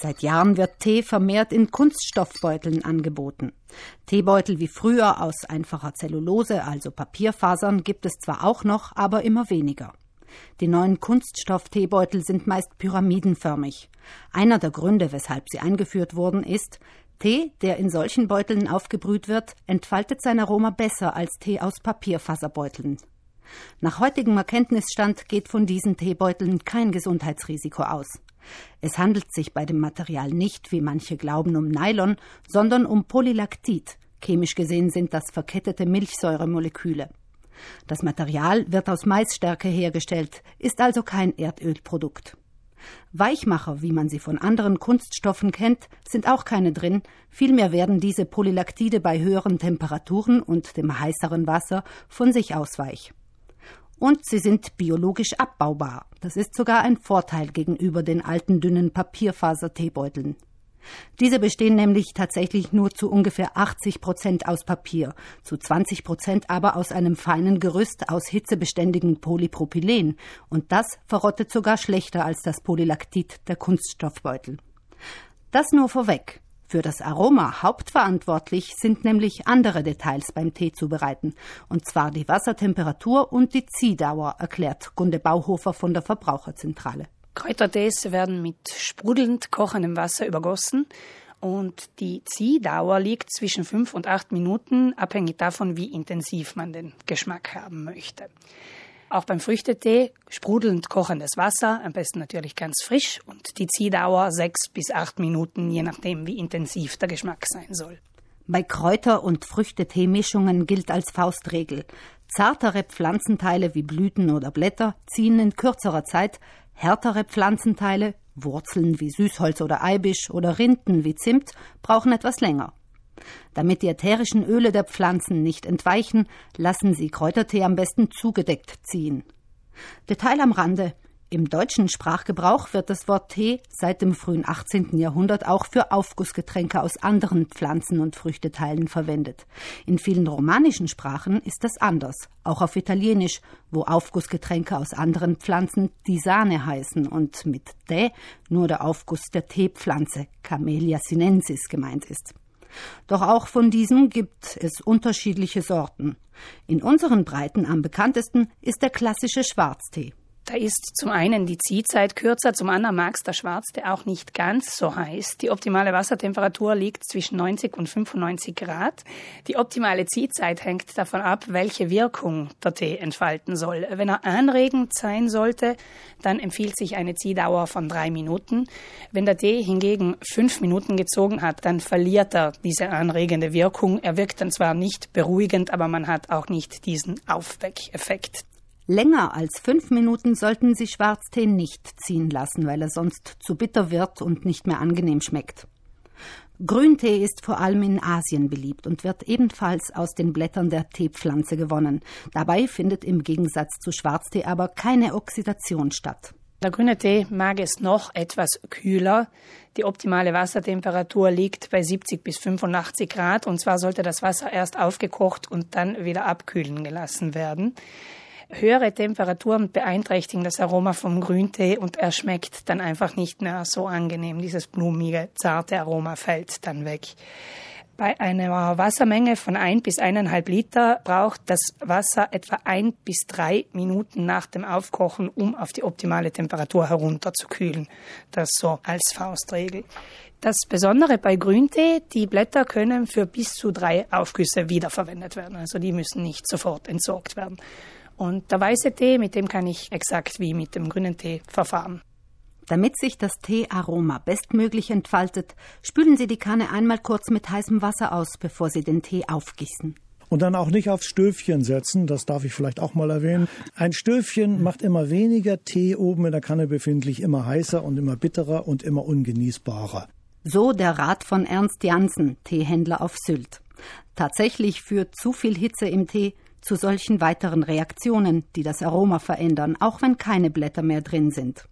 Seit Jahren wird Tee vermehrt in Kunststoffbeuteln angeboten. Teebeutel wie früher aus einfacher Zellulose, also Papierfasern, gibt es zwar auch noch, aber immer weniger. Die neuen Kunststoff-Teebeutel sind meist pyramidenförmig. Einer der Gründe, weshalb sie eingeführt wurden, ist, Tee, der in solchen Beuteln aufgebrüht wird, entfaltet sein Aroma besser als Tee aus Papierfaserbeuteln. Nach heutigem Erkenntnisstand geht von diesen Teebeuteln kein Gesundheitsrisiko aus. Es handelt sich bei dem Material nicht, wie manche glauben, um Nylon, sondern um Polylactit. Chemisch gesehen sind das verkettete Milchsäuremoleküle. Das Material wird aus Maisstärke hergestellt, ist also kein Erdölprodukt. Weichmacher, wie man sie von anderen Kunststoffen kennt, sind auch keine drin, vielmehr werden diese Polylaktide bei höheren Temperaturen und dem heißeren Wasser von sich aus weich. Und sie sind biologisch abbaubar. Das ist sogar ein Vorteil gegenüber den alten dünnen Papierfaser-Teebeuteln. Diese bestehen nämlich tatsächlich nur zu ungefähr 80 Prozent aus Papier, zu 20 Prozent aber aus einem feinen Gerüst aus hitzebeständigem Polypropylen. Und das verrottet sogar schlechter als das Polylaktit der Kunststoffbeutel. Das nur vorweg. Für das Aroma hauptverantwortlich sind nämlich andere Details beim Tee zubereiten, und zwar die Wassertemperatur und die Ziehdauer, erklärt Gunde Bauhofer von der Verbraucherzentrale. Kräutertees werden mit sprudelnd kochendem Wasser übergossen und die Ziehdauer liegt zwischen fünf und acht Minuten, abhängig davon, wie intensiv man den Geschmack haben möchte. Auch beim Früchtetee sprudelnd kochendes Wasser, am besten natürlich ganz frisch und die Ziehdauer sechs bis acht Minuten, je nachdem, wie intensiv der Geschmack sein soll. Bei Kräuter- und Früchteteemischungen gilt als Faustregel. Zartere Pflanzenteile wie Blüten oder Blätter ziehen in kürzerer Zeit, Härtere Pflanzenteile, Wurzeln wie Süßholz oder Eibisch oder Rinden wie Zimt, brauchen etwas länger. Damit die ätherischen Öle der Pflanzen nicht entweichen, lassen Sie Kräutertee am besten zugedeckt ziehen. Detail am Rande. Im deutschen Sprachgebrauch wird das Wort Tee seit dem frühen 18. Jahrhundert auch für Aufgussgetränke aus anderen Pflanzen- und Früchteteilen verwendet. In vielen romanischen Sprachen ist das anders, auch auf Italienisch, wo Aufgussgetränke aus anderen Pflanzen Tisane heißen und mit Tee nur der Aufguss der Teepflanze Camellia sinensis gemeint ist. Doch auch von diesem gibt es unterschiedliche Sorten. In unseren Breiten am bekanntesten ist der klassische Schwarztee. Da ist zum einen die Ziehzeit kürzer, zum anderen mag es der Schwarze auch nicht ganz so heiß. Die optimale Wassertemperatur liegt zwischen 90 und 95 Grad. Die optimale Ziehzeit hängt davon ab, welche Wirkung der Tee entfalten soll. Wenn er anregend sein sollte, dann empfiehlt sich eine Ziehdauer von drei Minuten. Wenn der Tee hingegen fünf Minuten gezogen hat, dann verliert er diese anregende Wirkung. Er wirkt dann zwar nicht beruhigend, aber man hat auch nicht diesen Aufweckeffekt. Länger als fünf Minuten sollten Sie Schwarztee nicht ziehen lassen, weil er sonst zu bitter wird und nicht mehr angenehm schmeckt. Grüntee ist vor allem in Asien beliebt und wird ebenfalls aus den Blättern der Teepflanze gewonnen. Dabei findet im Gegensatz zu Schwarztee aber keine Oxidation statt. Der grüne Tee mag es noch etwas kühler. Die optimale Wassertemperatur liegt bei 70 bis 85 Grad und zwar sollte das Wasser erst aufgekocht und dann wieder abkühlen gelassen werden. Höhere Temperaturen beeinträchtigen das Aroma vom Grüntee und er schmeckt dann einfach nicht mehr so angenehm. Dieses blumige, zarte Aroma fällt dann weg. Bei einer Wassermenge von ein bis eineinhalb Liter braucht das Wasser etwa ein bis drei Minuten nach dem Aufkochen, um auf die optimale Temperatur herunterzukühlen. Das so als Faustregel. Das Besondere bei Grüntee, die Blätter können für bis zu drei Aufgüsse wiederverwendet werden. Also die müssen nicht sofort entsorgt werden. Und der weiße Tee, mit dem kann ich exakt wie mit dem grünen Tee verfahren. Damit sich das Teearoma bestmöglich entfaltet, spülen Sie die Kanne einmal kurz mit heißem Wasser aus, bevor Sie den Tee aufgießen. Und dann auch nicht aufs Stöfchen setzen, das darf ich vielleicht auch mal erwähnen. Ein Stöfchen macht immer weniger Tee oben in der Kanne befindlich, immer heißer und immer bitterer und immer ungenießbarer. So der Rat von Ernst Janssen, Teehändler auf Sylt. Tatsächlich führt zu viel Hitze im Tee zu solchen weiteren Reaktionen, die das Aroma verändern, auch wenn keine Blätter mehr drin sind.